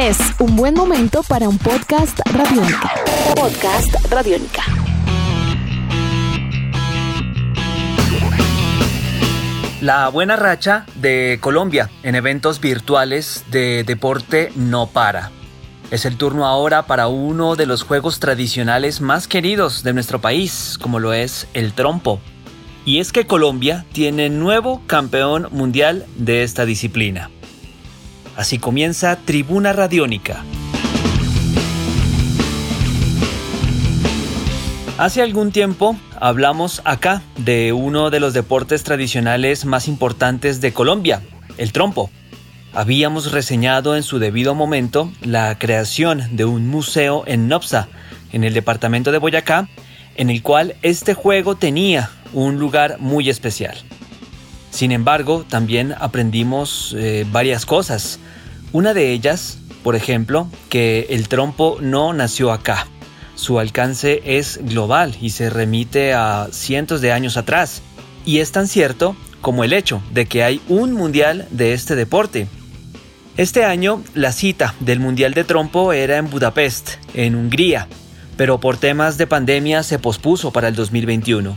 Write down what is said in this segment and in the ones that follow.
Es un buen momento para un podcast radiónica. Podcast radiónica. La buena racha de Colombia en eventos virtuales de deporte no para. Es el turno ahora para uno de los juegos tradicionales más queridos de nuestro país, como lo es el trompo. Y es que Colombia tiene nuevo campeón mundial de esta disciplina. Así comienza Tribuna Radiónica. Hace algún tiempo hablamos acá de uno de los deportes tradicionales más importantes de Colombia, el trompo. Habíamos reseñado en su debido momento la creación de un museo en Nopsa, en el departamento de Boyacá, en el cual este juego tenía un lugar muy especial. Sin embargo, también aprendimos eh, varias cosas. Una de ellas, por ejemplo, que el trompo no nació acá. Su alcance es global y se remite a cientos de años atrás. Y es tan cierto como el hecho de que hay un mundial de este deporte, este año la cita del Mundial de Trompo era en Budapest, en Hungría, pero por temas de pandemia se pospuso para el 2021.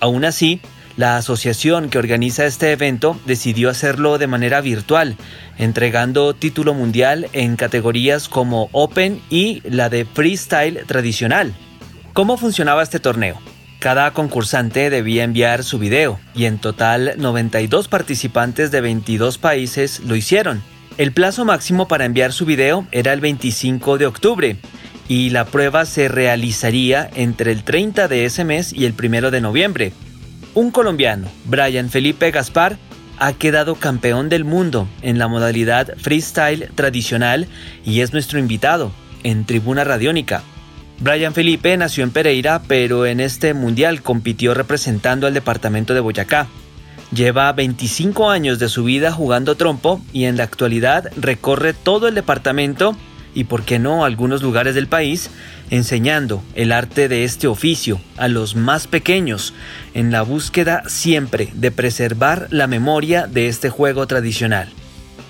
Aún así, la asociación que organiza este evento decidió hacerlo de manera virtual, entregando título mundial en categorías como Open y la de Freestyle tradicional. ¿Cómo funcionaba este torneo? Cada concursante debía enviar su video y en total 92 participantes de 22 países lo hicieron. El plazo máximo para enviar su video era el 25 de octubre y la prueba se realizaría entre el 30 de ese mes y el 1 de noviembre. Un colombiano, Brian Felipe Gaspar, ha quedado campeón del mundo en la modalidad freestyle tradicional y es nuestro invitado en Tribuna Radiónica. Brian Felipe nació en Pereira, pero en este mundial compitió representando al departamento de Boyacá. Lleva 25 años de su vida jugando trompo y en la actualidad recorre todo el departamento y, por qué no, algunos lugares del país, enseñando el arte de este oficio a los más pequeños, en la búsqueda siempre de preservar la memoria de este juego tradicional.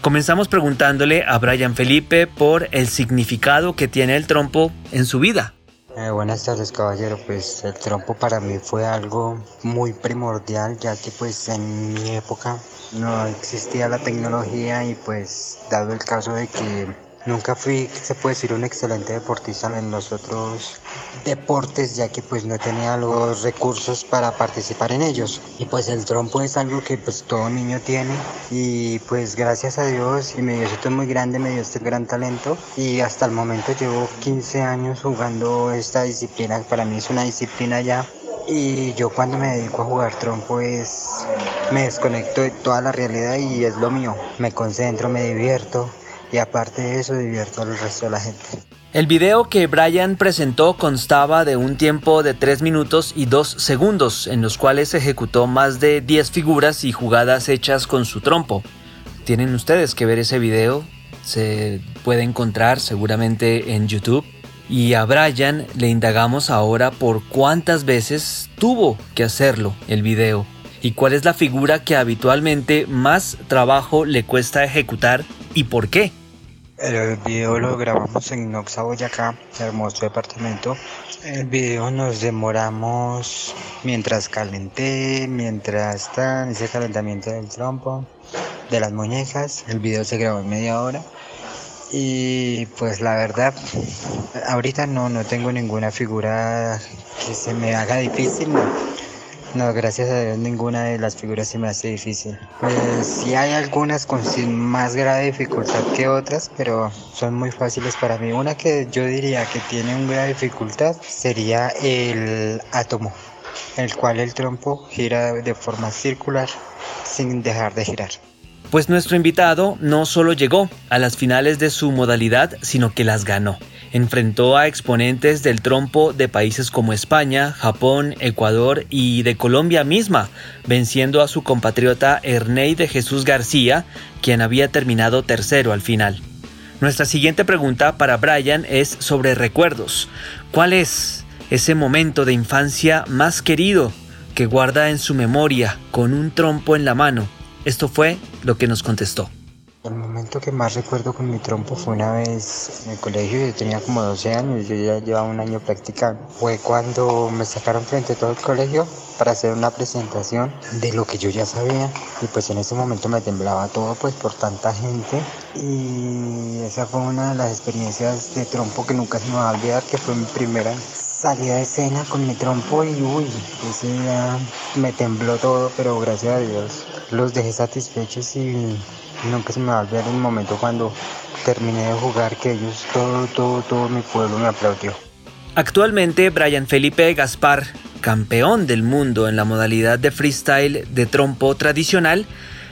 Comenzamos preguntándole a Brian Felipe por el significado que tiene el trompo en su vida. Eh, buenas tardes caballero, pues el trompo para mí fue algo muy primordial ya que pues en mi época no existía la tecnología y pues dado el caso de que Nunca fui, se puede decir, un excelente deportista en los otros deportes, ya que pues no tenía los recursos para participar en ellos. Y pues el trompo es algo que pues todo niño tiene y pues gracias a Dios y me dio esto muy grande, me dio este gran talento y hasta el momento llevo 15 años jugando esta disciplina, para mí es una disciplina ya y yo cuando me dedico a jugar trompo es me desconecto de toda la realidad y es lo mío. Me concentro, me divierto y aparte de eso divierto al resto de la gente. El video que Brian presentó constaba de un tiempo de 3 minutos y 2 segundos, en los cuales ejecutó más de 10 figuras y jugadas hechas con su trompo. Tienen ustedes que ver ese video, se puede encontrar seguramente en YouTube. Y a Brian le indagamos ahora por cuántas veces tuvo que hacerlo el video y cuál es la figura que habitualmente más trabajo le cuesta ejecutar y por qué. El video lo grabamos en Noxa, Boyacá, hermoso departamento. El video nos demoramos mientras calenté, mientras está ese calentamiento del trompo, de las muñecas. El video se grabó en media hora. Y pues la verdad, ahorita no, no tengo ninguna figura que se me haga difícil. No, gracias a Dios ninguna de las figuras se me hace difícil. Pues sí hay algunas con más grave dificultad que otras, pero son muy fáciles para mí. Una que yo diría que tiene una gran dificultad sería el átomo, el cual el trompo gira de forma circular sin dejar de girar. Pues nuestro invitado no solo llegó a las finales de su modalidad, sino que las ganó enfrentó a exponentes del trompo de países como España, Japón, Ecuador y de Colombia misma, venciendo a su compatriota Ernei de Jesús García, quien había terminado tercero al final. Nuestra siguiente pregunta para Brian es sobre recuerdos. ¿Cuál es ese momento de infancia más querido que guarda en su memoria con un trompo en la mano? Esto fue lo que nos contestó. Momento que más recuerdo con mi trompo fue una vez en el colegio, yo tenía como 12 años, yo ya llevaba un año practicando. Fue cuando me sacaron frente a todo el colegio para hacer una presentación de lo que yo ya sabía y pues en ese momento me temblaba todo pues por tanta gente y esa fue una de las experiencias de trompo que nunca se me va a olvidar, que fue mi primera salida de escena con mi trompo y uy, ese día me tembló todo, pero gracias a Dios los dejé satisfechos y nunca se me va a olvidar el momento cuando terminé de jugar que ellos, todo, todo, todo mi pueblo me aplaudió. Actualmente Brian Felipe Gaspar, campeón del mundo en la modalidad de freestyle de trompo tradicional,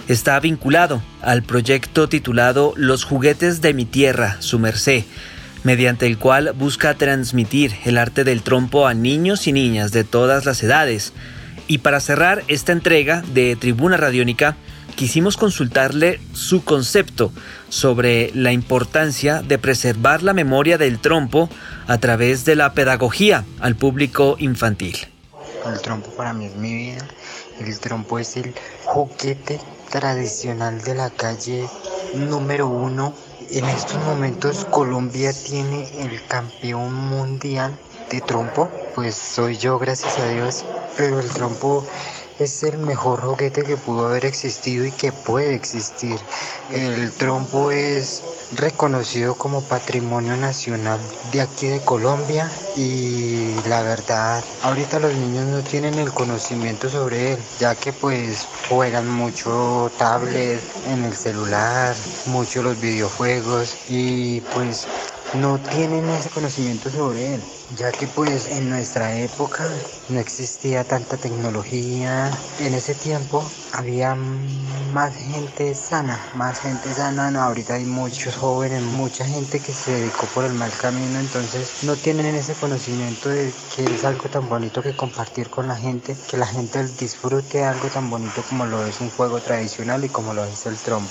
está vinculado al proyecto titulado Los juguetes de mi tierra, su merced, mediante el cual busca transmitir el arte del trompo a niños y niñas de todas las edades, y para cerrar esta entrega de Tribuna Radiónica, quisimos consultarle su concepto sobre la importancia de preservar la memoria del trompo a través de la pedagogía al público infantil. El trompo para mí es mi vida. El trompo es el juguete tradicional de la calle número uno. En estos momentos Colombia tiene el campeón mundial de trompo. Pues soy yo, gracias a Dios pero el trompo es el mejor juguete que pudo haber existido y que puede existir. El trompo es reconocido como patrimonio nacional de aquí de Colombia y la verdad ahorita los niños no tienen el conocimiento sobre él ya que pues juegan mucho tablet en el celular, mucho los videojuegos y pues no tienen ese conocimiento sobre él, ya que pues en nuestra época no existía tanta tecnología. En ese tiempo había más gente sana, más gente sana. No, ahorita hay muchos jóvenes, mucha gente que se dedicó por el mal camino, entonces no tienen ese conocimiento de que es algo tan bonito que compartir con la gente, que la gente disfrute algo tan bonito como lo es un juego tradicional y como lo es el trompo.